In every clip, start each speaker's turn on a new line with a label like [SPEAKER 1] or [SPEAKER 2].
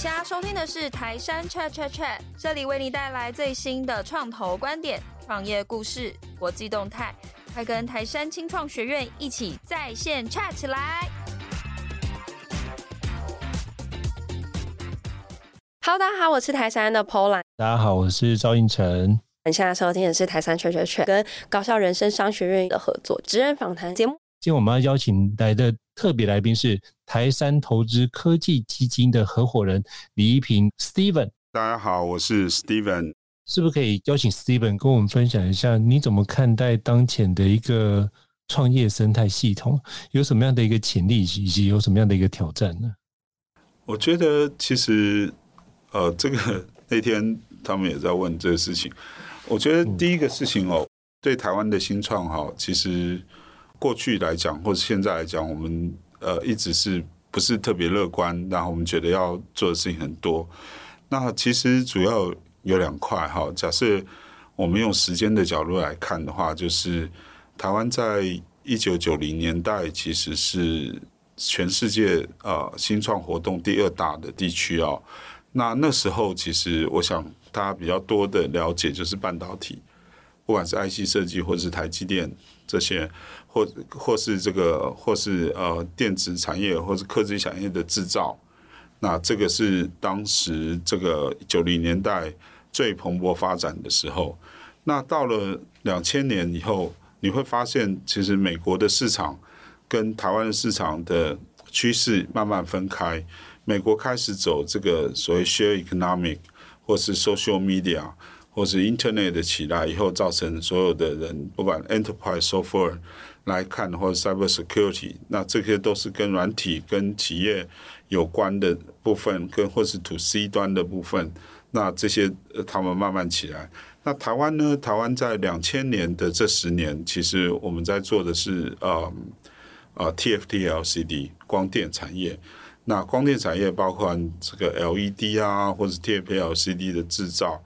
[SPEAKER 1] 现在收听的是台山 Chat Chat Chat，这里为你带来最新的创投观点、创业故事、国际动态，快跟台山青创学院一起在线 chat 起来！Hello，大家好，我是台山的 Polan，。
[SPEAKER 2] 大家好，我是赵胤丞。
[SPEAKER 1] 你现在收听的是台山 Chat Chat Chat 跟高校人生商学院的合作职人访谈节目。
[SPEAKER 2] 今天我们要邀请来的特别来宾是台山投资科技基金的合伙人李一平 Steven。
[SPEAKER 3] 大家好，我是 Steven。
[SPEAKER 2] 是不是可以邀请 Steven 跟我们分享一下，你怎么看待当前的一个创业生态系统？有什么样的一个潜力，以及有什么样的一个挑战呢？
[SPEAKER 3] 我觉得其实，呃，这个那天他们也在问这个事情。我觉得第一个事情哦，对台湾的新创哈，其实。过去来讲，或者现在来讲，我们呃一直是不是特别乐观？然后我们觉得要做的事情很多。那其实主要有两块哈。假设我们用时间的角度来看的话，就是台湾在一九九零年代其实是全世界呃新创活动第二大的地区哦。那那时候其实我想大家比较多的了解就是半导体，不管是 IC 设计或者是台积电这些。或或是这个，或是呃电子产业，或是科技产业的制造，那这个是当时这个九零年代最蓬勃发展的时候。那到了两千年以后，你会发现，其实美国的市场跟台湾的市场的趋势慢慢分开。美国开始走这个所谓 share economic，或是 social media，或是 internet 的起来以后，造成所有的人不管 enterprise software。来看，或者 cyber security，那这些都是跟软体、跟企业有关的部分，跟或是 to C 端的部分，那这些他们慢慢起来。那台湾呢？台湾在两千年的这十年，其实我们在做的是呃呃 TFT LCD 光电产业。那光电产业包括这个 LED 啊，或者 TFT LCD 的制造。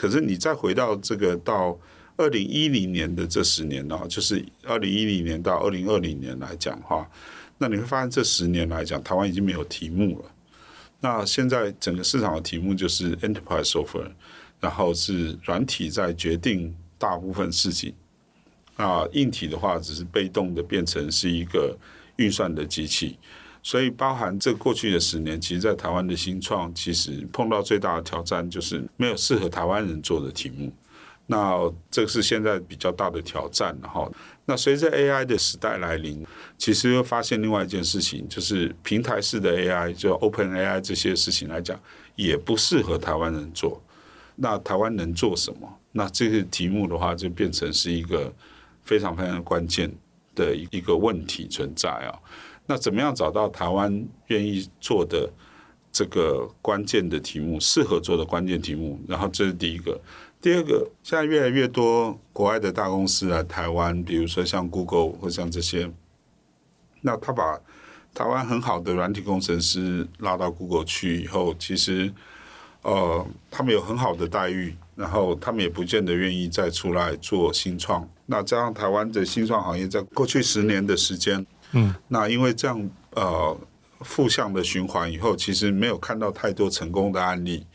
[SPEAKER 3] 可是你再回到这个到。二零一零年的这十年呢，就是二零一零年到二零二零年来讲的话，那你会发现这十年来讲，台湾已经没有题目了。那现在整个市场的题目就是 enterprise software，然后是软体在决定大部分事情。啊硬体的话，只是被动的变成是一个运算的机器。所以包含这过去的十年，其实，在台湾的新创，其实碰到最大的挑战就是没有适合台湾人做的题目。那这个是现在比较大的挑战，哈。那随着 AI 的时代来临，其实又发现另外一件事情，就是平台式的 AI，就 Open AI 这些事情来讲，也不适合台湾人做。那台湾能做什么？那这个题目的话，就变成是一个非常非常关键的一个问题存在啊。那怎么样找到台湾愿意做的这个关键的题目，适合做的关键题目？然后这是第一个。第二个，现在越来越多国外的大公司来台湾，比如说像 Google 或像这些，那他把台湾很好的软体工程师拉到 Google 去以后，其实呃，他们有很好的待遇，然后他们也不见得愿意再出来做新创。那加上台湾的新创行业在过去十年的时间，嗯，那因为这样呃负向的循环以后，其实没有看到太多成功的案例。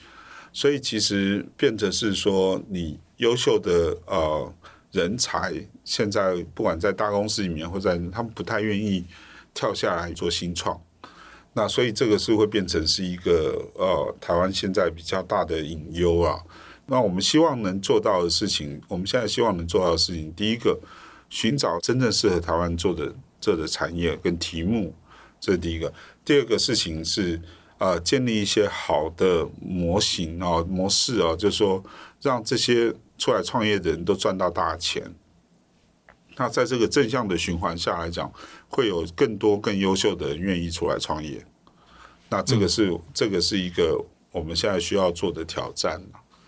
[SPEAKER 3] 所以其实变成是说，你优秀的呃人才，现在不管在大公司里面或者在他们不太愿意跳下来做新创，那所以这个是会变成是一个呃台湾现在比较大的隐忧啊。那我们希望能做到的事情，我们现在希望能做到的事情，第一个寻找真正适合台湾做的这的产业跟题目，这是第一个。第二个事情是。呃，建立一些好的模型啊、模式啊，就是说，让这些出来创业的人都赚到大钱。那在这个正向的循环下来讲，会有更多更优秀的人愿意出来创业。那这个是、嗯、这个是一个我们现在需要做的挑战。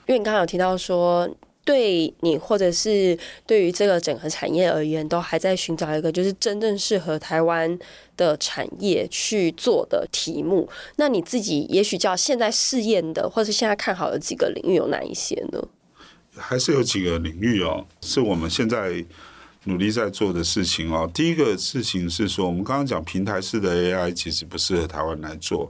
[SPEAKER 1] 因为你刚刚有提到说。对你，或者是对于这个整个产业而言，都还在寻找一个就是真正适合台湾的产业去做的题目。那你自己也许叫现在试验的，或是现在看好的几个领域有哪一些呢？
[SPEAKER 3] 还是有几个领域哦，是我们现在努力在做的事情哦。第一个事情是说，我们刚刚讲平台式的 AI 其实不适合台湾来做。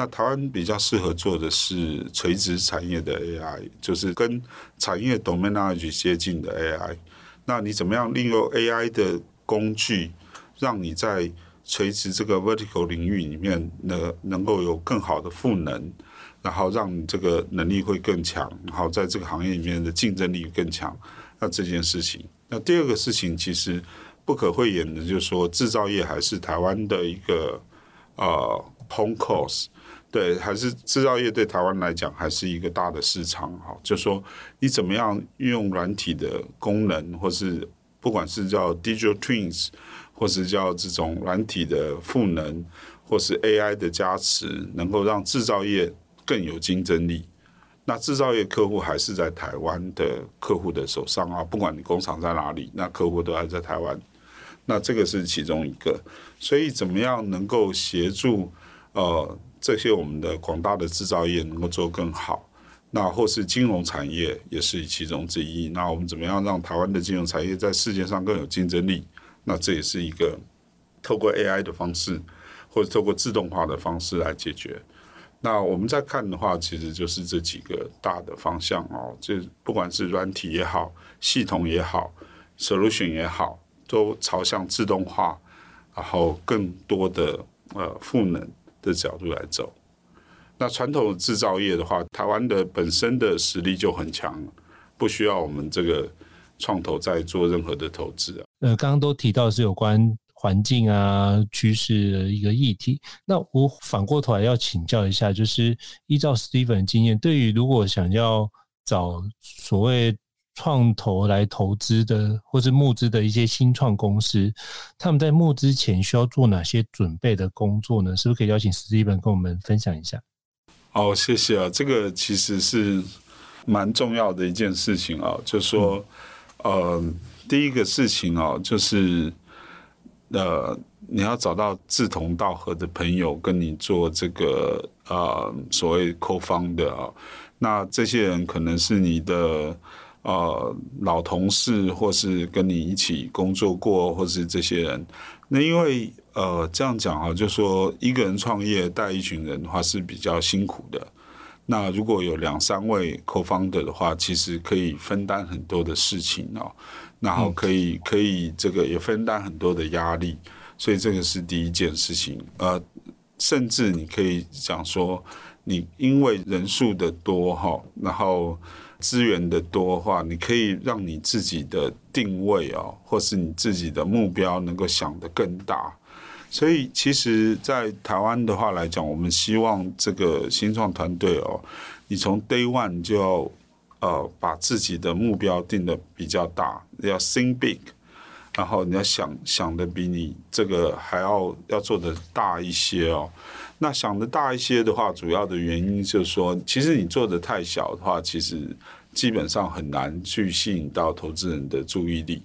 [SPEAKER 3] 那台湾比较适合做的是垂直产业的 AI，就是跟产业 domain knowledge 接近的 AI。那你怎么样利用 AI 的工具，让你在垂直这个 vertical 领域里面呢，能够有更好的赋能，然后让你这个能力会更强，然后在这个行业里面的竞争力更强。那这件事情，那第二个事情其实不可讳言的，就是说制造业还是台湾的一个呃 home course。对，还是制造业对台湾来讲还是一个大的市场哈。就说你怎么样运用软体的功能，或是不管是叫 digital twins，或是叫这种软体的赋能，或是 AI 的加持，能够让制造业更有竞争力。那制造业客户还是在台湾的客户的手上啊，不管你工厂在哪里，那客户都还在台湾。那这个是其中一个，所以怎么样能够协助呃？这些我们的广大的制造业能够做更好，那或是金融产业也是其中之一。那我们怎么样让台湾的金融产业在世界上更有竞争力？那这也是一个透过 AI 的方式，或者透过自动化的方式来解决。那我们在看的话，其实就是这几个大的方向哦，就不管是软体也好，系统也好，solution 也好，都朝向自动化，然后更多的呃赋能。的角度来走，那传统制造业的话，台湾的本身的实力就很强，不需要我们这个创投再做任何的投资啊。
[SPEAKER 2] 呃，刚刚都提到是有关环境啊趋势的一个议题，那我反过头来要请教一下，就是依照 Steven 经验，对于如果想要找所谓创投来投资的，或是募资的一些新创公司，他们在募资前需要做哪些准备的工作呢？是不是可以邀请 Steven 跟我们分享一下？
[SPEAKER 3] 哦，谢谢啊，这个其实是蛮重要的一件事情啊，就是说，嗯、呃，第一个事情啊，就是呃，你要找到志同道合的朋友跟你做这个呃所谓 co-founder 啊，那这些人可能是你的。呃，老同事，或是跟你一起工作过，或是这些人，那因为呃这样讲啊，就说一个人创业带一群人的话是比较辛苦的。那如果有两三位 co-founder 的话，其实可以分担很多的事情哦，然后可以可以这个也分担很多的压力，所以这个是第一件事情。呃，甚至你可以讲说，你因为人数的多哈，然后。资源的多的话，你可以让你自己的定位哦，或是你自己的目标能够想得更大。所以，其实，在台湾的话来讲，我们希望这个新创团队哦，你从 day one 就要呃把自己的目标定得比较大，要 think big，然后你要想想的比你这个还要要做得大一些哦。那想的大一些的话，主要的原因就是说，其实你做的太小的话，其实基本上很难去吸引到投资人的注意力。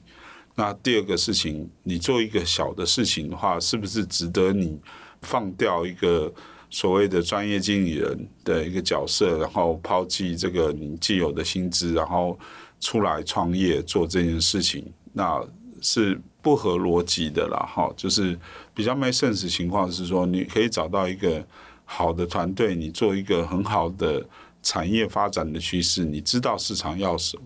[SPEAKER 3] 那第二个事情，你做一个小的事情的话，是不是值得你放掉一个所谓的专业经理人的一个角色，然后抛弃这个你既有的薪资，然后出来创业做这件事情？那是。不合逻辑的啦，哈，就是比较没 sense 的情况是说，你可以找到一个好的团队，你做一个很好的产业发展的趋势，你知道市场要什么，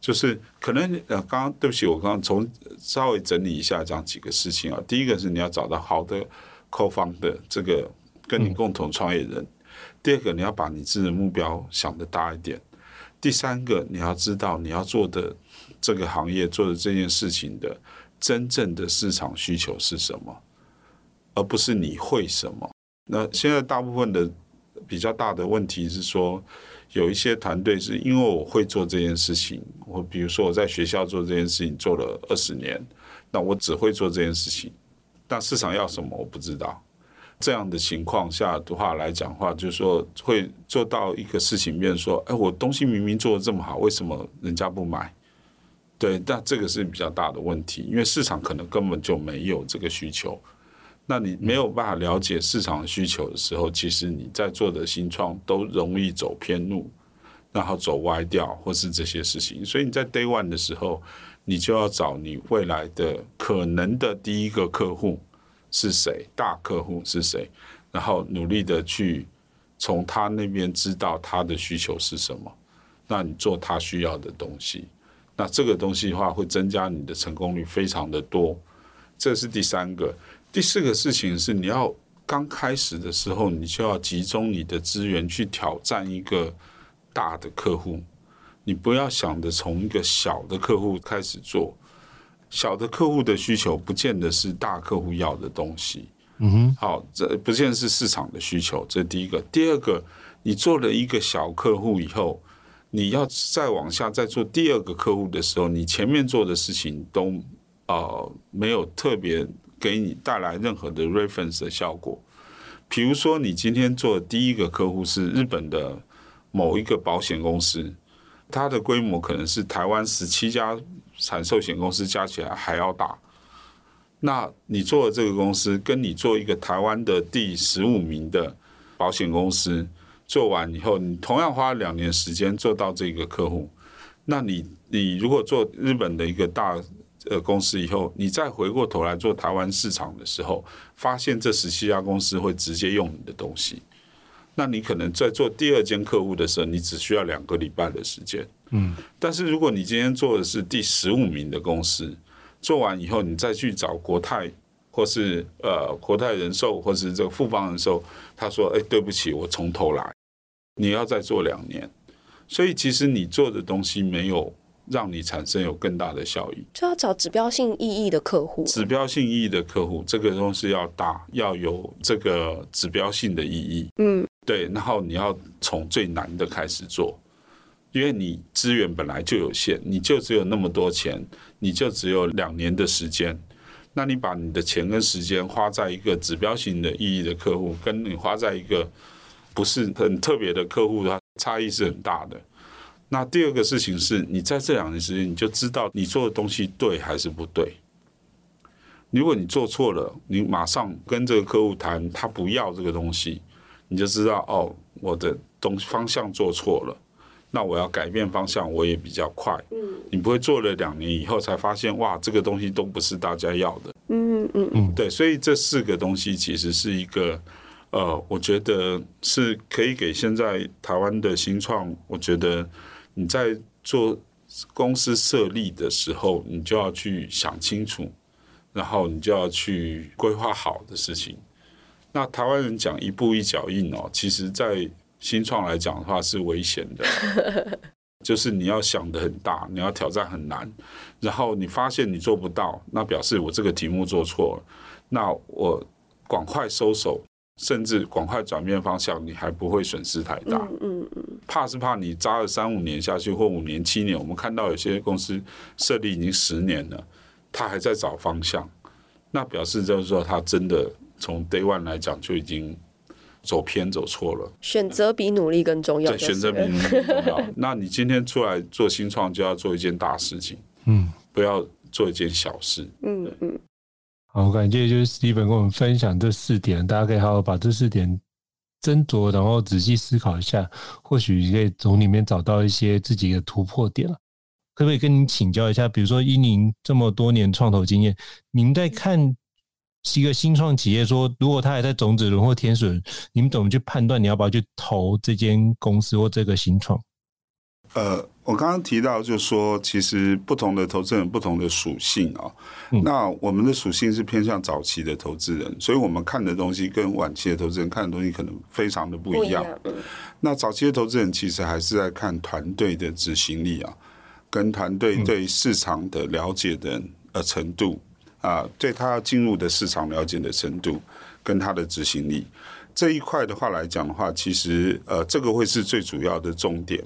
[SPEAKER 3] 就是可能呃，刚刚对不起，我刚刚从稍微整理一下这样几个事情啊。第一个是你要找到好的 co-founder 这个跟你共同创业人，第二个你要把你自己的目标想得大一点，第三个你要知道你要做的这个行业做的这件事情的。真正的市场需求是什么，而不是你会什么。那现在大部分的比较大的问题是说，有一些团队是因为我会做这件事情，我比如说我在学校做这件事情做了二十年，那我只会做这件事情，但市场要什么我不知道。这样的情况下的话来讲话，就是说会做到一个事情面说，哎，我东西明明做的这么好，为什么人家不买？对，但这个是比较大的问题，因为市场可能根本就没有这个需求。那你没有办法了解市场的需求的时候，其实你在做的新创都容易走偏路，然后走歪掉，或是这些事情。所以你在 day one 的时候，你就要找你未来的可能的第一个客户是谁，大客户是谁，然后努力的去从他那边知道他的需求是什么，那你做他需要的东西，那这个东西的话会增加你的成功率非常的多。这是第三个，第四个事情是你要刚开始的时候，你就要集中你的资源去挑战一个大的客户，你不要想着从一个小的客户开始做，小的客户的需求不见得是大客户要的东西。嗯哼，好，这不见得是市场的需求，这是第一个。第二个，你做了一个小客户以后，你要再往下再做第二个客户的时候，你前面做的事情都。呃，没有特别给你带来任何的 reference 的效果。比如说，你今天做的第一个客户是日本的某一个保险公司，它的规模可能是台湾十七家产寿险公司加起来还要大。那你做的这个公司，跟你做一个台湾的第十五名的保险公司做完以后，你同样花两年时间做到这个客户，那你你如果做日本的一个大呃，公司以后，你再回过头来做台湾市场的时候，发现这十七家公司会直接用你的东西，那你可能在做第二间客户的时候，你只需要两个礼拜的时间。嗯，但是如果你今天做的是第十五名的公司，做完以后，你再去找国泰或是呃国泰人寿或是这个富邦人寿，他说：“哎，对不起，我从头来，你要再做两年。”所以其实你做的东西没有。让你产生有更大的效益，
[SPEAKER 1] 就要找指标性意义的客户。
[SPEAKER 3] 指标性意义的客户，这个东西要大，要有这个指标性的意义。嗯，对。然后你要从最难的开始做，因为你资源本来就有限，你就只有那么多钱，你就只有两年的时间。那你把你的钱跟时间花在一个指标型的意义的客户，跟你花在一个不是很特别的客户，它差异是很大的。那第二个事情是，你在这两年时间，你就知道你做的东西对还是不对。如果你做错了，你马上跟这个客户谈，他不要这个东西，你就知道哦，我的东方向做错了。那我要改变方向，我也比较快。嗯，你不会做了两年以后才发现，哇，这个东西都不是大家要的。嗯嗯嗯，对，所以这四个东西其实是一个，呃，我觉得是可以给现在台湾的新创，我觉得。你在做公司设立的时候，你就要去想清楚，然后你就要去规划好的事情。那台湾人讲一步一脚印哦，其实，在新创来讲的话是危险的，就是你要想得很大，你要挑战很难，然后你发现你做不到，那表示我这个题目做错了，那我赶快收手。甚至赶快转变方向，你还不会损失太大。嗯嗯，怕是怕你扎了三五年下去，或五年七年。我们看到有些公司设立已经十年了，他还在找方向，那表示就是说他真的从 day one 来讲就已经走偏走错了。
[SPEAKER 1] 选择比努力更重要。对，选择比努力更重要。
[SPEAKER 3] 那你今天出来做新创，就要做一件大事情，嗯，不要做一件小事。嗯嗯。
[SPEAKER 2] 好，感谢就是 Steven 跟我们分享这四点，大家可以好好把这四点斟酌，然后仔细思考一下，或许可以从里面找到一些自己的突破点了。可不可以跟您请教一下？比如说，依您这么多年创投经验，您在看一个新创企业说，如果他还在种子轮或天使轮，你们怎么去判断你要不要去投这间公司或这个新创？
[SPEAKER 3] 呃，我刚刚提到，就是说，其实不同的投资人不同的属性啊。嗯、那我们的属性是偏向早期的投资人，所以我们看的东西跟晚期的投资人看的东西可能非常的不一样。一样，那早期的投资人其实还是在看团队的执行力啊，跟团队对市场的了解的呃程度啊，对他要进入的市场了解的程度，跟他的执行力这一块的话来讲的话，其实呃，这个会是最主要的重点。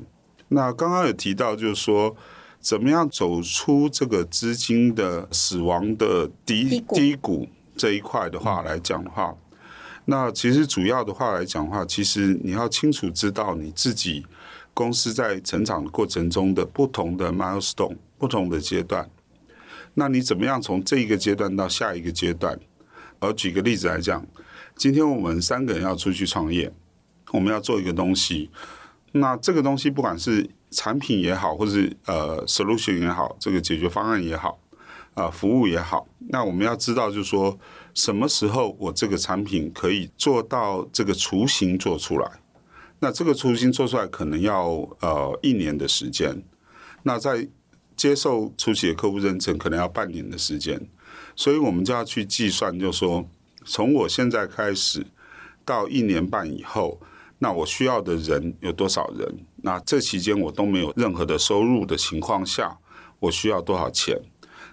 [SPEAKER 3] 那刚刚有提到，就是说，怎么样走出这个资金的死亡的低低谷这一块的话来讲的话，那其实主要的话来讲的话，其实你要清楚知道你自己公司在成长的过程中的不同的 milestone，不同的阶段。那你怎么样从这一个阶段到下一个阶段？而举个例子来讲，今天我们三个人要出去创业，我们要做一个东西。那这个东西不管是产品也好，或是呃 solution 也好，这个解决方案也好，啊、呃、服务也好，那我们要知道就是说什么时候我这个产品可以做到这个雏形做出来，那这个雏形做出来可能要呃一年的时间，那在接受初期的客户认证可能要半年的时间，所以我们就要去计算，就说从我现在开始到一年半以后，那我需要的人有多少人？那这期间我都没有任何的收入的情况下，我需要多少钱？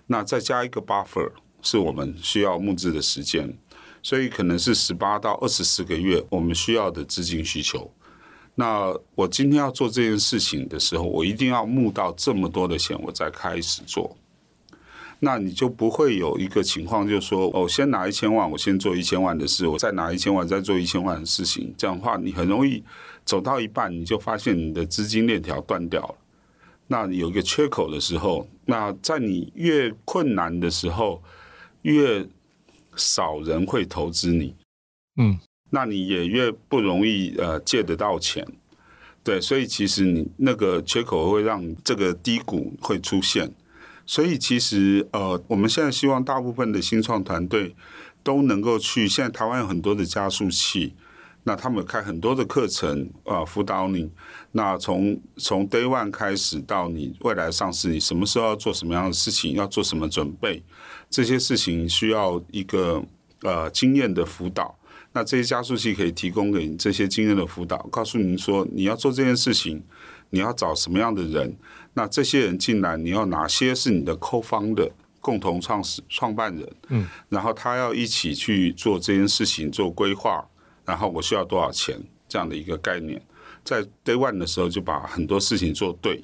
[SPEAKER 3] 那再加一个 buffer，是我们需要募资的时间，所以可能是十八到二十四个月我们需要的资金需求。那我今天要做这件事情的时候，我一定要募到这么多的钱，我再开始做。那你就不会有一个情况，就是说，哦，先拿一千万，我先做一千万的事，我再拿一千万，再做一千万的事情。这样的话，你很容易走到一半，你就发现你的资金链条断掉了。那有一个缺口的时候，那在你越困难的时候，越少人会投资你。嗯。那你也越不容易呃借得到钱，对，所以其实你那个缺口会让这个低谷会出现，所以其实呃我们现在希望大部分的新创团队都能够去，现在台湾有很多的加速器，那他们开很多的课程啊辅导你，那从从 day one 开始到你未来上市，你什么时候要做什么样的事情，要做什么准备，这些事情需要一个呃经验的辅导。那这些加速器可以提供给你这些经验的辅导，告诉您说你要做这件事情，你要找什么样的人？那这些人进来，你要哪些是你的 co-founder 共同创始创办人？嗯，然后他要一起去做这件事情做规划，然后我需要多少钱这样的一个概念，在 day one 的时候就把很多事情做对，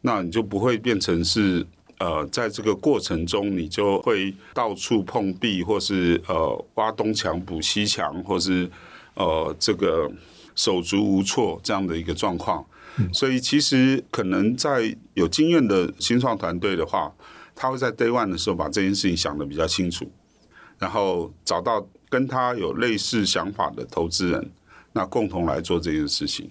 [SPEAKER 3] 那你就不会变成是。呃，在这个过程中，你就会到处碰壁，或是呃挖东墙补西墙，或是呃这个手足无措这样的一个状况。嗯。所以，其实可能在有经验的新创团队的话，他会在 day one 的时候把这件事情想得比较清楚，然后找到跟他有类似想法的投资人，那共同来做这件事情。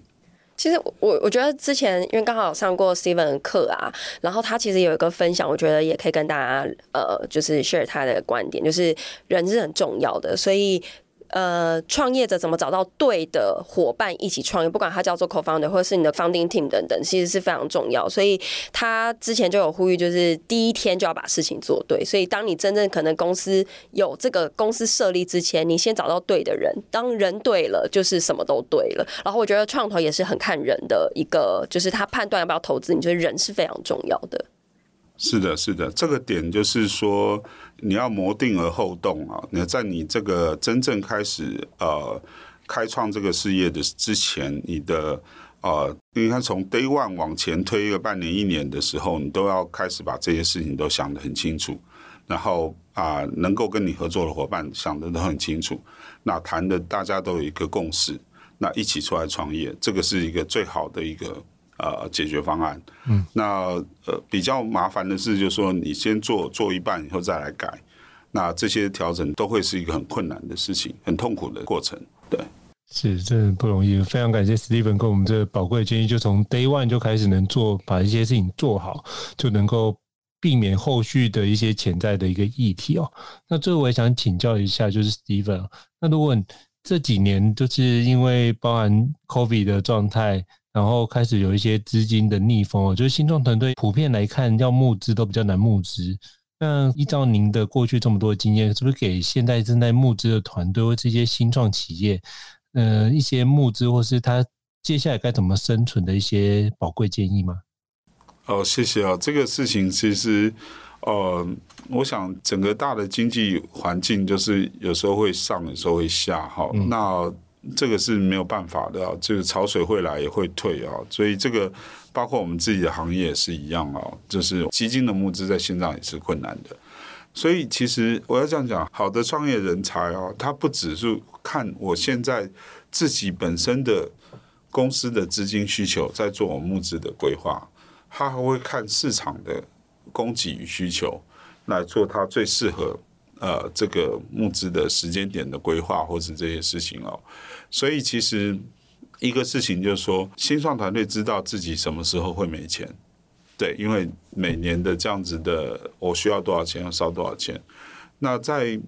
[SPEAKER 1] 其实我我觉得之前因为刚好上过 Steven 的课啊，然后他其实有一个分享，我觉得也可以跟大家呃，就是 share 他的观点，就是人是很重要的，所以。呃，创业者怎么找到对的伙伴一起创业？不管他叫做 co-founder 或是你的 founding team 等等，其实是非常重要。所以他之前就有呼吁，就是第一天就要把事情做对。所以当你真正可能公司有这个公司设立之前，你先找到对的人，当人对了，就是什么都对了。然后我觉得创投也是很看人的一个，就是他判断要不要投资，你觉得人是非常重要的。
[SPEAKER 3] 是的，是的，这个点就是说，你要谋定而后动啊！你在你这个真正开始呃开创这个事业的之前，你的呃，你看从 day one 往前推一个半年、一年的时候，你都要开始把这些事情都想得很清楚，然后啊、能够跟你合作的伙伴想得都很清楚，那谈的大家都有一个共识，那一起出来创业，这个是一个最好的一个。呃，解决方案。嗯，那呃比较麻烦的是，就是说你先做做一半以后再来改，那这些调整都会是一个很困难的事情，很痛苦的过程。对，
[SPEAKER 2] 是真的不容易。非常感谢 Steven 给我们这宝贵的建议，就从 Day One 就开始能做，把一些事情做好，就能够避免后续的一些潜在的一个议题哦。那最后我也想请教一下，就是 Steven，那如果这几年就是因为包含 COVID 的状态。然后开始有一些资金的逆风，我觉得新创团队普遍来看要募资都比较难募资。那依照您的过去这么多的经验，是不是给现在正在募资的团队或这些新创企业，呃，一些募资或是他接下来该怎么生存的一些宝贵建议吗？
[SPEAKER 3] 哦，谢谢啊、哦。这个事情其实，呃，我想整个大的经济环境就是有时候会上，有时候会下。哈、嗯，那。这个是没有办法的啊，这个潮水会来也会退啊，所以这个包括我们自己的行业也是一样啊，就是基金的募资在线上也是困难的。所以其实我要这样讲，好的创业人才啊，他不只是看我现在自己本身的公司的资金需求在做我募资的规划，他还会看市场的供给与需求来做他最适合。呃，这个募资的时间点的规划，或是这些事情哦，所以其实一个事情就是说，新创团队知道自己什么时候会没钱，对，因为每年的这样子的，我需要多少钱，要烧多少钱。那在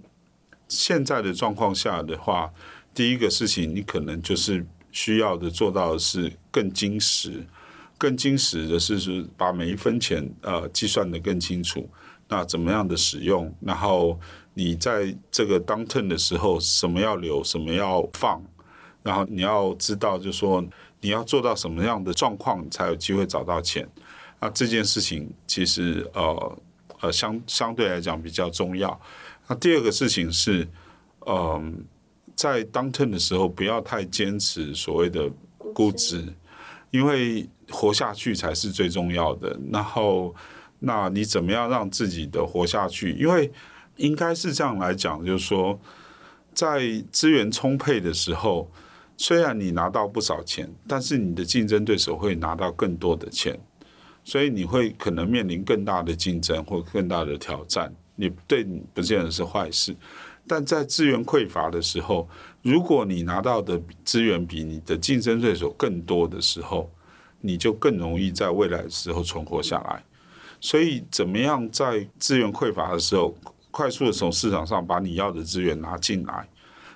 [SPEAKER 3] 现在的状况下的话，第一个事情，你可能就是需要的做到的是更精实，更精实的是是把每一分钱呃计算得更清楚。那怎么样的使用？然后你在这个当 turn 的时候，什么要留，什么要放？然后你要知道，就是说你要做到什么样的状况，你才有机会找到钱。那这件事情其实呃呃相相对来讲比较重要。那第二个事情是，嗯、呃，在当 turn 的时候不要太坚持所谓的估值，因为活下去才是最重要的。然后，那你怎么样让自己的活下去？因为应该是这样来讲，就是说，在资源充沛的时候，虽然你拿到不少钱，但是你的竞争对手会拿到更多的钱，所以你会可能面临更大的竞争或更大的挑战。你对你不见得是坏事，但在资源匮乏的时候，如果你拿到的资源比你的竞争对手更多的时候，你就更容易在未来的时候存活下来。所以，怎么样在资源匮乏的时候，快速的从市场上把你要的资源拿进来？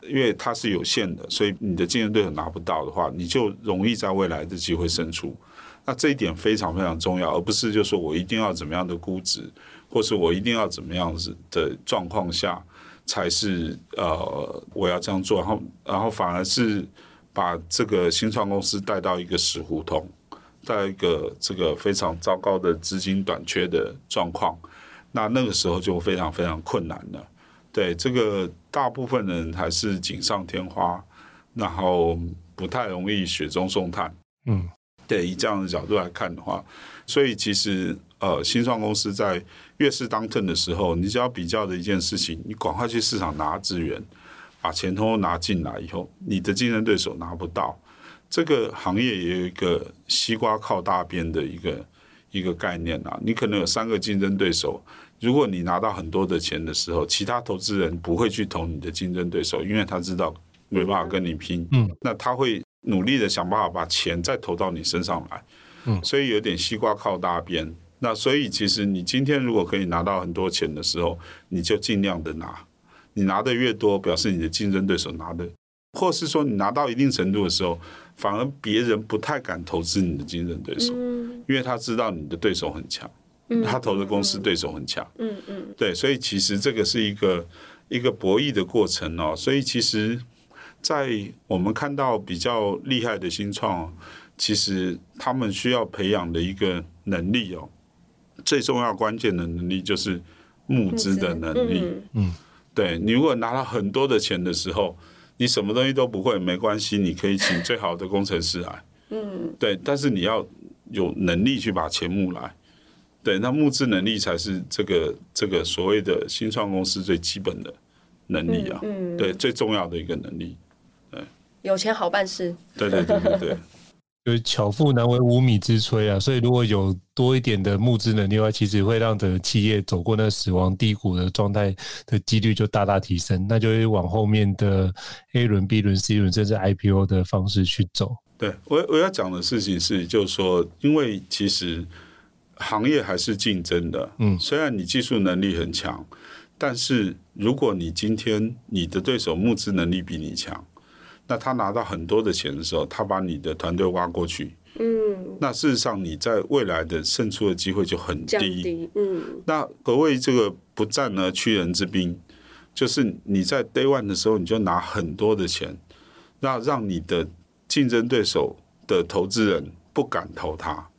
[SPEAKER 3] 因为它是有限的，所以你的竞争对手拿不到的话，你就容易在未来的机会胜出。那这一点非常非常重要，而不是就说我一定要怎么样的估值。或是我一定要怎么样子的状况下，才是呃我要这样做，然后然后反而是把这个新创公司带到一个死胡同，带一个这个非常糟糕的资金短缺的状况，那那个时候就非常非常困难了。对，这个大部分人还是锦上添花，然后不太容易雪中送炭。嗯，对，以这样的角度来看的话，所以其实。呃，新创公司在越是 downturn 的时候，你只要比较的一件事情，你赶快去市场拿资源，把钱通通拿进来以后，你的竞争对手拿不到。这个行业也有一个西瓜靠大边的一个一个概念啊，你可能有三个竞争对手，如果你拿到很多的钱的时候，其他投资人不会去投你的竞争对手，因为他知道没办法跟你拼。嗯，那他会努力的想办法把钱再投到你身上来。嗯，所以有点西瓜靠大边。那所以，其实你今天如果可以拿到很多钱的时候，你就尽量的拿。你拿的越多，表示你的竞争对手拿的，或是说你拿到一定程度的时候，反而别人不太敢投资你的竞争对手，因为他知道你的对手很强，他投的公司对手很强。嗯嗯，对，所以其实这个是一个一个博弈的过程哦。所以其实，在我们看到比较厉害的新创，其实他们需要培养的一个能力哦。最重要关键的能力就是募资的能力。嗯，对，你如果拿了很多的钱的时候，你什么东西都不会，没关系，你可以请最好的工程师来。嗯，对，但是你要有能力去把钱募来。对，那募资能力才是这个这个所谓的新创公司最基本的能力啊。嗯，对，最重要的一个能力。对，
[SPEAKER 1] 有钱好办事。
[SPEAKER 3] 对对对对对。
[SPEAKER 2] 就是巧妇难为无米之炊啊，所以如果有多一点的募资能力的话，其实会让整个企业走过那个死亡低谷的状态的几率就大大提升，那就会往后面的 A 轮、B 轮、C 轮甚至 IPO 的方式去走。
[SPEAKER 3] 对，我我要讲的事情是，就是说，因为其实行业还是竞争的，嗯，虽然你技术能力很强，但是如果你今天你的对手募资能力比你强。那他拿到很多的钱的时候，他把你的团队挖过去，嗯，那事实上你在未来的胜出的机会就很低，嗯。那何谓这个不战而屈人之兵？就是你在 day one 的时候你就拿很多的钱，那让你的竞争对手的投资人不敢投他，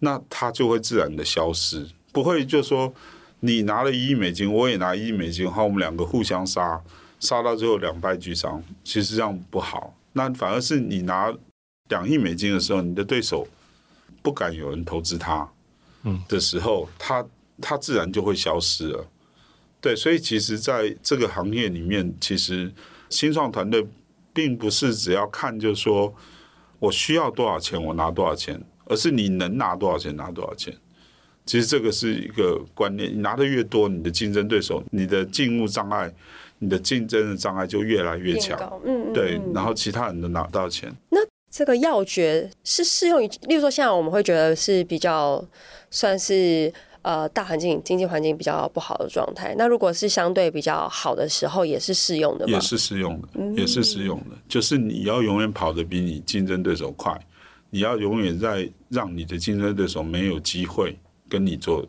[SPEAKER 3] 那他就会自然的消失，不会就说你拿了一亿美金，我也拿一亿美金，好，我们两个互相杀。杀到最后两败俱伤，其实这样不好。那反而是你拿两亿美金的时候，你的对手不敢有人投资他，嗯的时候，他他自然就会消失了。对，所以其实在这个行业里面，其实新创团队并不是只要看，就是说我需要多少钱，我拿多少钱，而是你能拿多少钱，拿多少钱。其实这个是一个观念，你拿的越多，你的竞争对手，你的进入障碍。你的竞争的障碍就越来越强，嗯，对，然后其他人都拿不到钱。
[SPEAKER 1] 那这个要诀是适用于，例如说，现在我们会觉得是比较算是呃大环境经济环境比较不好的状态。那如果是相对比较好的时候，也是适用的吗？
[SPEAKER 3] 也是适用的，也是适用的。嗯、就是你要永远跑得比你竞争对手快，你要永远在让你的竞争对手没有机会跟你做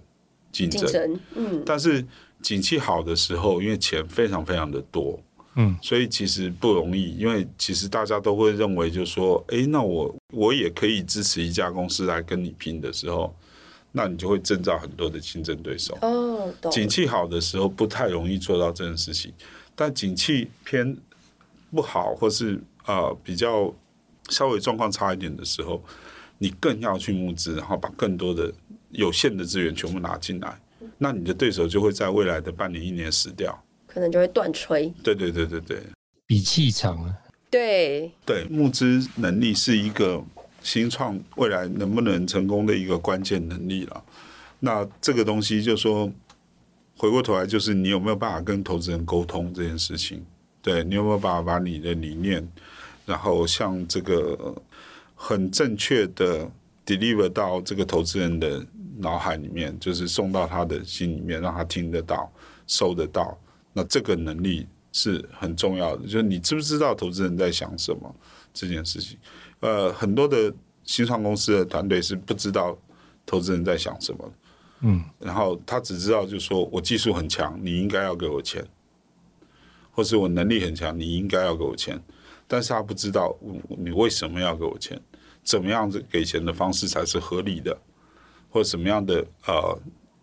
[SPEAKER 3] 竞争。竞争，嗯。但是景气好的时候，因为钱非常非常的多。嗯，所以其实不容易，因为其实大家都会认为，就是说，哎，那我我也可以支持一家公司来跟你拼的时候，那你就会制造很多的竞争对手。哦，懂。景气好的时候不太容易做到这件事情，但景气偏不好或是呃比较稍微状况差一点的时候，你更要去募资，然后把更多的有限的资源全部拿进来，那你的对手就会在未来的半年一年死掉。
[SPEAKER 1] 可能就会断炊。
[SPEAKER 3] 对对对对对，
[SPEAKER 2] 比气场啊。
[SPEAKER 1] 对
[SPEAKER 3] 对，募资能力是一个新创未来能不能成功的一个关键能力了。那这个东西就说，回过头来就是你有没有办法跟投资人沟通这件事情？对，你有没有办法把你的理念，然后像这个很正确的 deliver 到这个投资人的脑海里面，就是送到他的心里面，让他听得到、收得到。那这个能力是很重要的，就是你知不知道投资人在想什么这件事情。呃，很多的新创公司的团队是不知道投资人在想什么，嗯，然后他只知道就是说我技术很强，你应该要给我钱，或是我能力很强，你应该要给我钱，但是他不知道你为什么要给我钱，怎么样子给钱的方式才是合理的，或什么样的呃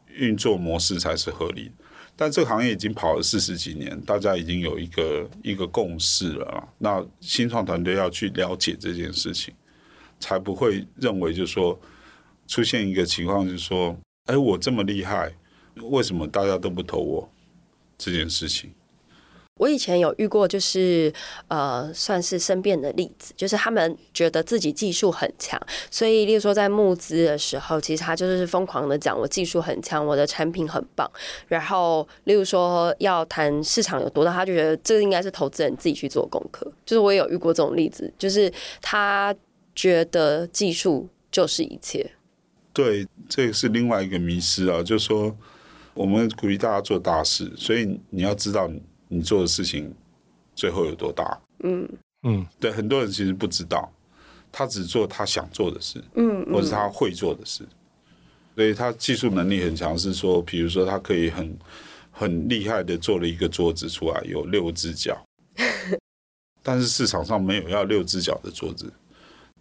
[SPEAKER 3] 运作模式才是合理。但这个行业已经跑了四十几年，大家已经有一个一个共识了。那新创团队要去了解这件事情，才不会认为就是说出现一个情况，就是说，哎，我这么厉害，为什么大家都不投我这件事情？
[SPEAKER 1] 我以前有遇过，就是呃，算是身边的例子，就是他们觉得自己技术很强，所以，例如说在募资的时候，其实他就是疯狂的讲我技术很强，我的产品很棒。然后，例如说要谈市场有多大，他就觉得这应该是投资人自己去做功课。就是我也有遇过这种例子，就是他觉得技术就是一切。
[SPEAKER 3] 对，这个是另外一个迷失啊，就是说我们鼓励大家做大事，所以你要知道你。做的事情最后有多大？嗯嗯，对，很多人其实不知道，他只做他想做的事，嗯，或者他会做的事，所以他技术能力很强，是说，比如说他可以很很厉害的做了一个桌子出来，有六只脚，但是市场上没有要六只脚的桌子，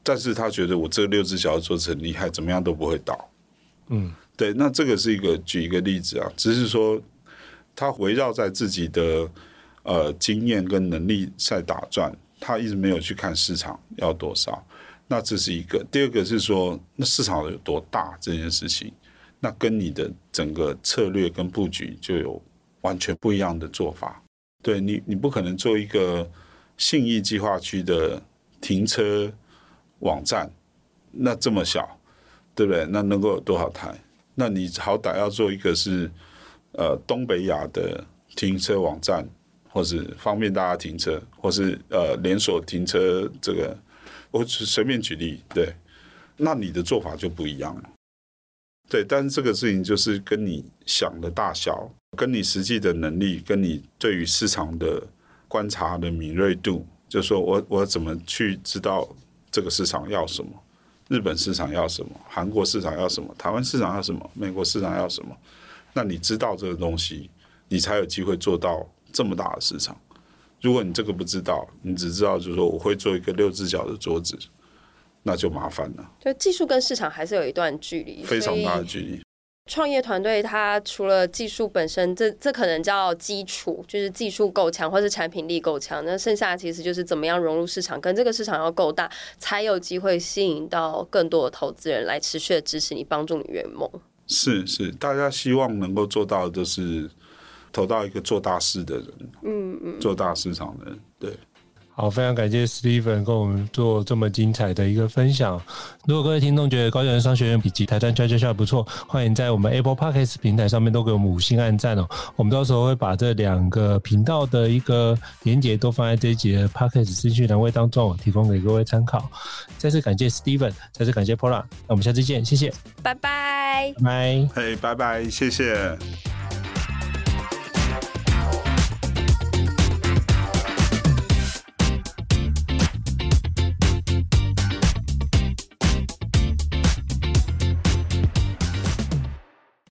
[SPEAKER 3] 但是他觉得我这六只脚的桌子很厉害，怎么样都不会倒，嗯，对，那这个是一个举一个例子啊，只是说。他围绕在自己的呃经验跟能力在打转，他一直没有去看市场要多少。那这是一个。第二个是说，那市场有多大这件事情，那跟你的整个策略跟布局就有完全不一样的做法。对你，你不可能做一个信义计划区的停车网站，那这么小，对不对？那能够有多少台？那你好歹要做一个是。呃，东北亚的停车网站，或是方便大家停车，或是呃连锁停车，这个我随便举例，对，那你的做法就不一样了，对，但是这个事情就是跟你想的大小，跟你实际的能力，跟你对于市场的观察的敏锐度，就说我我怎么去知道这个市场要什么，日本市场要什么，韩国市场要什么，台湾市场要什么，美国市场要什么。那你知道这个东西，你才有机会做到这么大的市场。如果你这个不知道，你只知道就是说我会做一个六只脚的桌子，那就麻烦了。
[SPEAKER 1] 对，技术跟市场还是有一段距离，
[SPEAKER 3] 非常大的距离。
[SPEAKER 1] 创业团队它除了技术本身，这这可能叫基础，就是技术够强或是产品力够强。那剩下其实就是怎么样融入市场，跟这个市场要够大，才有机会吸引到更多的投资人来持续的支持你，帮助你圆梦。
[SPEAKER 3] 是是，大家希望能够做到的都是投到一个做大事的人，嗯嗯，做大市场的人，对。
[SPEAKER 2] 好，非常感谢 Steven 跟我们做这么精彩的一个分享。如果各位听众觉得高教人商学院笔记台湾教教教不错，欢迎在我们 Apple Podcast 平台上面都给我们五星按赞哦。我们到时候会把这两个频道的一个连结都放在这一集的 Podcast 资讯栏位当中，提供给各位参考。再次感谢 Steven，再次感谢 Pola，那我们下次见，谢谢，
[SPEAKER 1] 拜拜，
[SPEAKER 2] 拜，
[SPEAKER 3] 嘿，拜拜，谢谢。